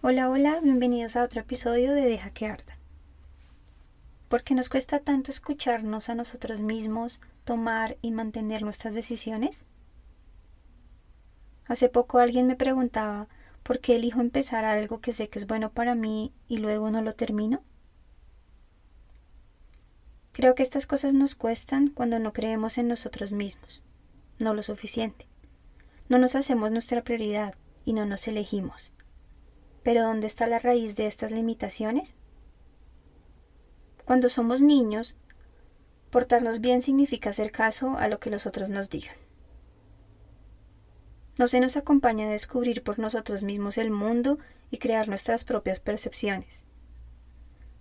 Hola, hola, bienvenidos a otro episodio de Deja que arda. ¿Por qué nos cuesta tanto escucharnos a nosotros mismos, tomar y mantener nuestras decisiones? Hace poco alguien me preguntaba por qué elijo empezar algo que sé que es bueno para mí y luego no lo termino. Creo que estas cosas nos cuestan cuando no creemos en nosotros mismos, no lo suficiente. No nos hacemos nuestra prioridad y no nos elegimos. Pero ¿dónde está la raíz de estas limitaciones? Cuando somos niños, portarnos bien significa hacer caso a lo que los otros nos digan. No se nos acompaña a descubrir por nosotros mismos el mundo y crear nuestras propias percepciones.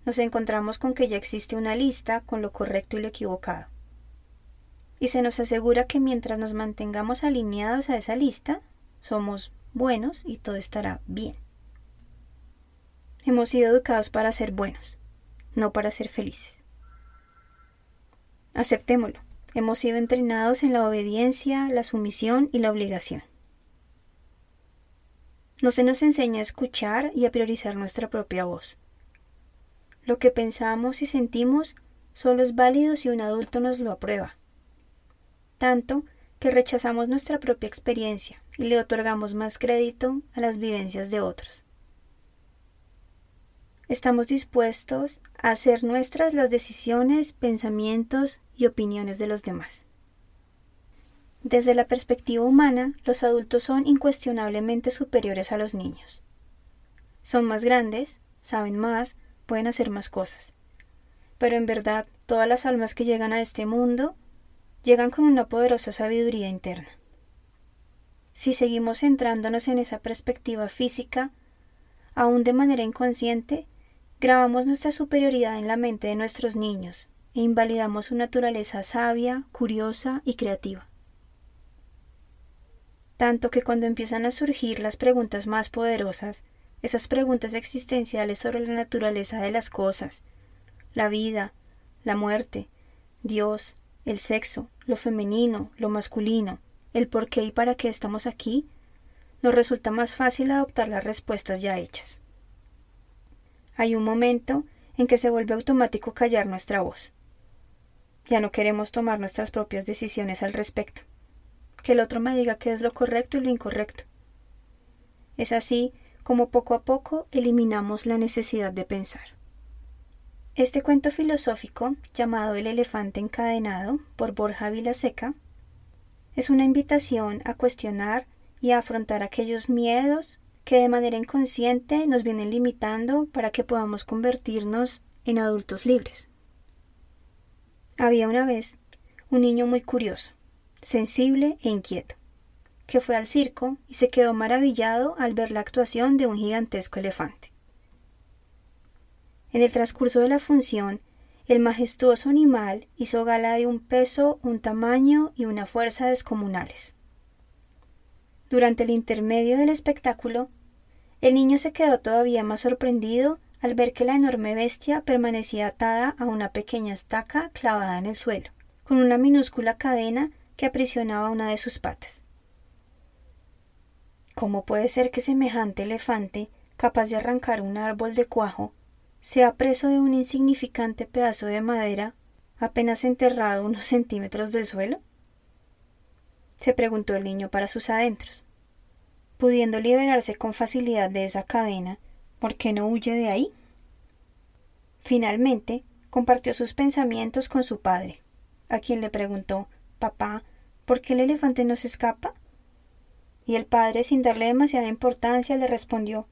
Nos encontramos con que ya existe una lista con lo correcto y lo equivocado. Y se nos asegura que mientras nos mantengamos alineados a esa lista, somos buenos y todo estará bien. Hemos sido educados para ser buenos, no para ser felices. Aceptémoslo. Hemos sido entrenados en la obediencia, la sumisión y la obligación. No se nos enseña a escuchar y a priorizar nuestra propia voz. Lo que pensamos y sentimos solo es válido si un adulto nos lo aprueba. Tanto que rechazamos nuestra propia experiencia y le otorgamos más crédito a las vivencias de otros estamos dispuestos a hacer nuestras las decisiones, pensamientos y opiniones de los demás. Desde la perspectiva humana, los adultos son incuestionablemente superiores a los niños. Son más grandes, saben más, pueden hacer más cosas. Pero en verdad, todas las almas que llegan a este mundo llegan con una poderosa sabiduría interna. Si seguimos centrándonos en esa perspectiva física, aún de manera inconsciente, Grabamos nuestra superioridad en la mente de nuestros niños e invalidamos su naturaleza sabia, curiosa y creativa. Tanto que cuando empiezan a surgir las preguntas más poderosas, esas preguntas existenciales sobre la naturaleza de las cosas, la vida, la muerte, Dios, el sexo, lo femenino, lo masculino, el por qué y para qué estamos aquí, nos resulta más fácil adoptar las respuestas ya hechas hay un momento en que se vuelve automático callar nuestra voz. Ya no queremos tomar nuestras propias decisiones al respecto. Que el otro me diga qué es lo correcto y lo incorrecto. Es así como poco a poco eliminamos la necesidad de pensar. Este cuento filosófico, llamado El elefante encadenado por Borja Vilaseca, es una invitación a cuestionar y a afrontar aquellos miedos, que de manera inconsciente nos vienen limitando para que podamos convertirnos en adultos libres. Había una vez un niño muy curioso, sensible e inquieto, que fue al circo y se quedó maravillado al ver la actuación de un gigantesco elefante. En el transcurso de la función, el majestuoso animal hizo gala de un peso, un tamaño y una fuerza descomunales. Durante el intermedio del espectáculo, el niño se quedó todavía más sorprendido al ver que la enorme bestia permanecía atada a una pequeña estaca clavada en el suelo, con una minúscula cadena que aprisionaba una de sus patas. ¿Cómo puede ser que semejante elefante, capaz de arrancar un árbol de cuajo, sea preso de un insignificante pedazo de madera apenas enterrado unos centímetros del suelo? se preguntó el niño para sus adentros pudiendo liberarse con facilidad de esa cadena, ¿por qué no huye de ahí? Finalmente, compartió sus pensamientos con su padre, a quien le preguntó Papá, ¿por qué el elefante no se escapa? Y el padre, sin darle demasiada importancia, le respondió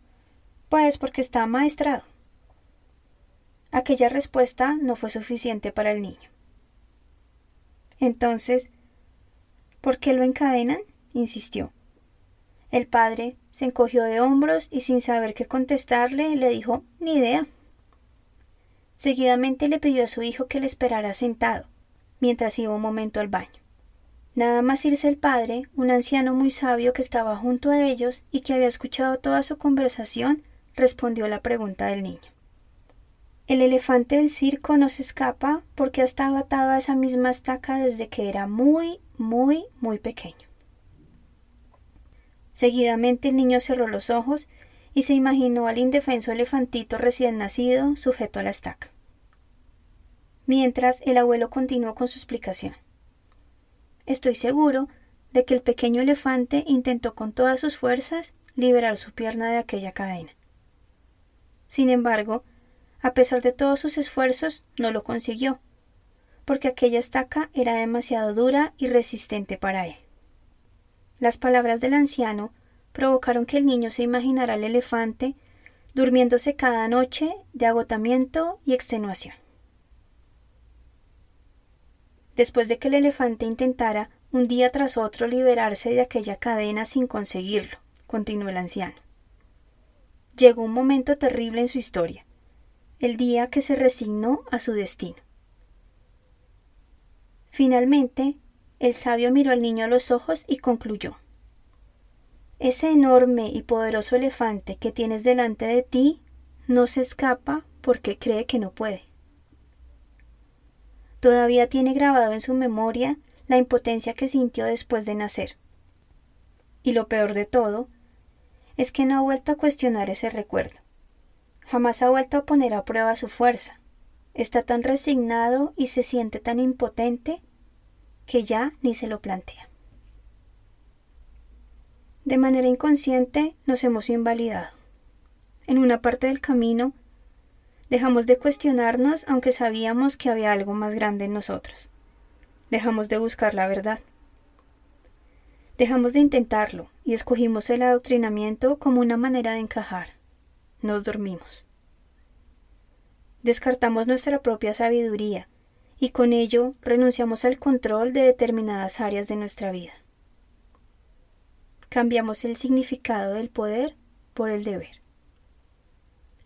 Pues porque está amaestrado. Aquella respuesta no fue suficiente para el niño. Entonces, ¿por qué lo encadenan? insistió. El padre se encogió de hombros y sin saber qué contestarle le dijo Ni idea. Seguidamente le pidió a su hijo que le esperara sentado, mientras iba un momento al baño. Nada más irse el padre, un anciano muy sabio que estaba junto a ellos y que había escuchado toda su conversación, respondió la pregunta del niño. El elefante del circo no se escapa porque ha estado atado a esa misma estaca desde que era muy, muy, muy pequeño. Seguidamente el niño cerró los ojos y se imaginó al indefenso elefantito recién nacido sujeto a la estaca. Mientras el abuelo continuó con su explicación. Estoy seguro de que el pequeño elefante intentó con todas sus fuerzas liberar su pierna de aquella cadena. Sin embargo, a pesar de todos sus esfuerzos, no lo consiguió, porque aquella estaca era demasiado dura y resistente para él. Las palabras del anciano provocaron que el niño se imaginara al elefante durmiéndose cada noche de agotamiento y extenuación. Después de que el elefante intentara un día tras otro liberarse de aquella cadena sin conseguirlo, continuó el anciano. Llegó un momento terrible en su historia, el día que se resignó a su destino. Finalmente, el sabio miró al niño a los ojos y concluyó Ese enorme y poderoso elefante que tienes delante de ti no se escapa porque cree que no puede. Todavía tiene grabado en su memoria la impotencia que sintió después de nacer. Y lo peor de todo es que no ha vuelto a cuestionar ese recuerdo. Jamás ha vuelto a poner a prueba su fuerza. Está tan resignado y se siente tan impotente que ya ni se lo plantea. De manera inconsciente nos hemos invalidado. En una parte del camino dejamos de cuestionarnos aunque sabíamos que había algo más grande en nosotros. Dejamos de buscar la verdad. Dejamos de intentarlo y escogimos el adoctrinamiento como una manera de encajar nos dormimos. Descartamos nuestra propia sabiduría y con ello renunciamos al control de determinadas áreas de nuestra vida. Cambiamos el significado del poder por el deber.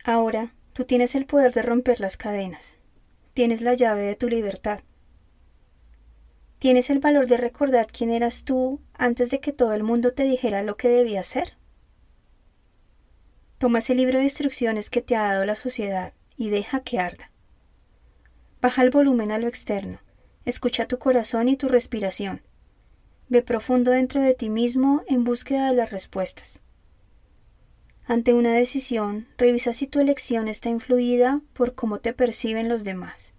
Ahora tú tienes el poder de romper las cadenas, tienes la llave de tu libertad. ¿Tienes el valor de recordar quién eras tú antes de que todo el mundo te dijera lo que debías ser? Toma ese libro de instrucciones que te ha dado la sociedad y deja que arda. Baja el volumen a lo externo, escucha tu corazón y tu respiración. Ve profundo dentro de ti mismo en búsqueda de las respuestas. Ante una decisión, revisa si tu elección está influida por cómo te perciben los demás.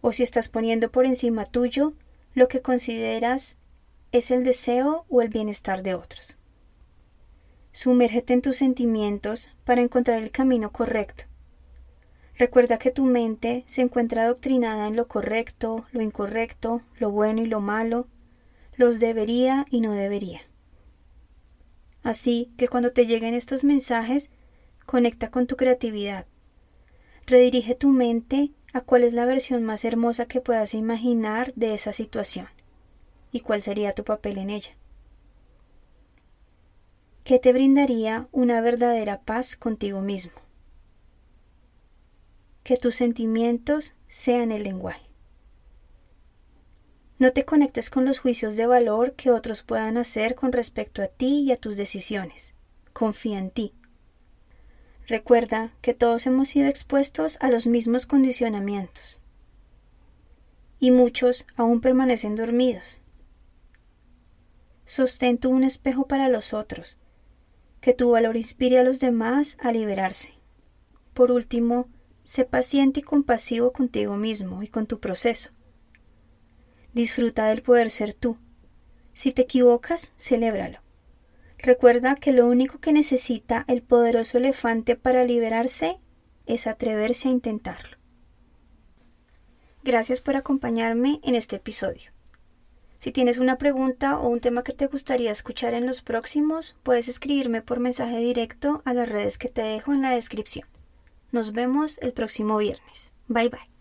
O si estás poniendo por encima tuyo lo que consideras es el deseo o el bienestar de otros. Sumérgete en tus sentimientos para encontrar el camino correcto. Recuerda que tu mente se encuentra adoctrinada en lo correcto, lo incorrecto, lo bueno y lo malo, los debería y no debería. Así que cuando te lleguen estos mensajes, conecta con tu creatividad. Redirige tu mente a cuál es la versión más hermosa que puedas imaginar de esa situación y cuál sería tu papel en ella. ¿Qué te brindaría una verdadera paz contigo mismo. Que tus sentimientos sean el lenguaje. No te conectes con los juicios de valor que otros puedan hacer con respecto a ti y a tus decisiones. Confía en ti. Recuerda que todos hemos sido expuestos a los mismos condicionamientos. Y muchos aún permanecen dormidos. Sostén tú un espejo para los otros, que tu valor inspire a los demás a liberarse. Por último, sé paciente y compasivo contigo mismo y con tu proceso. Disfruta del poder ser tú. Si te equivocas, celébralo. Recuerda que lo único que necesita el poderoso elefante para liberarse es atreverse a intentarlo. Gracias por acompañarme en este episodio. Si tienes una pregunta o un tema que te gustaría escuchar en los próximos, puedes escribirme por mensaje directo a las redes que te dejo en la descripción. Nos vemos el próximo viernes. Bye bye.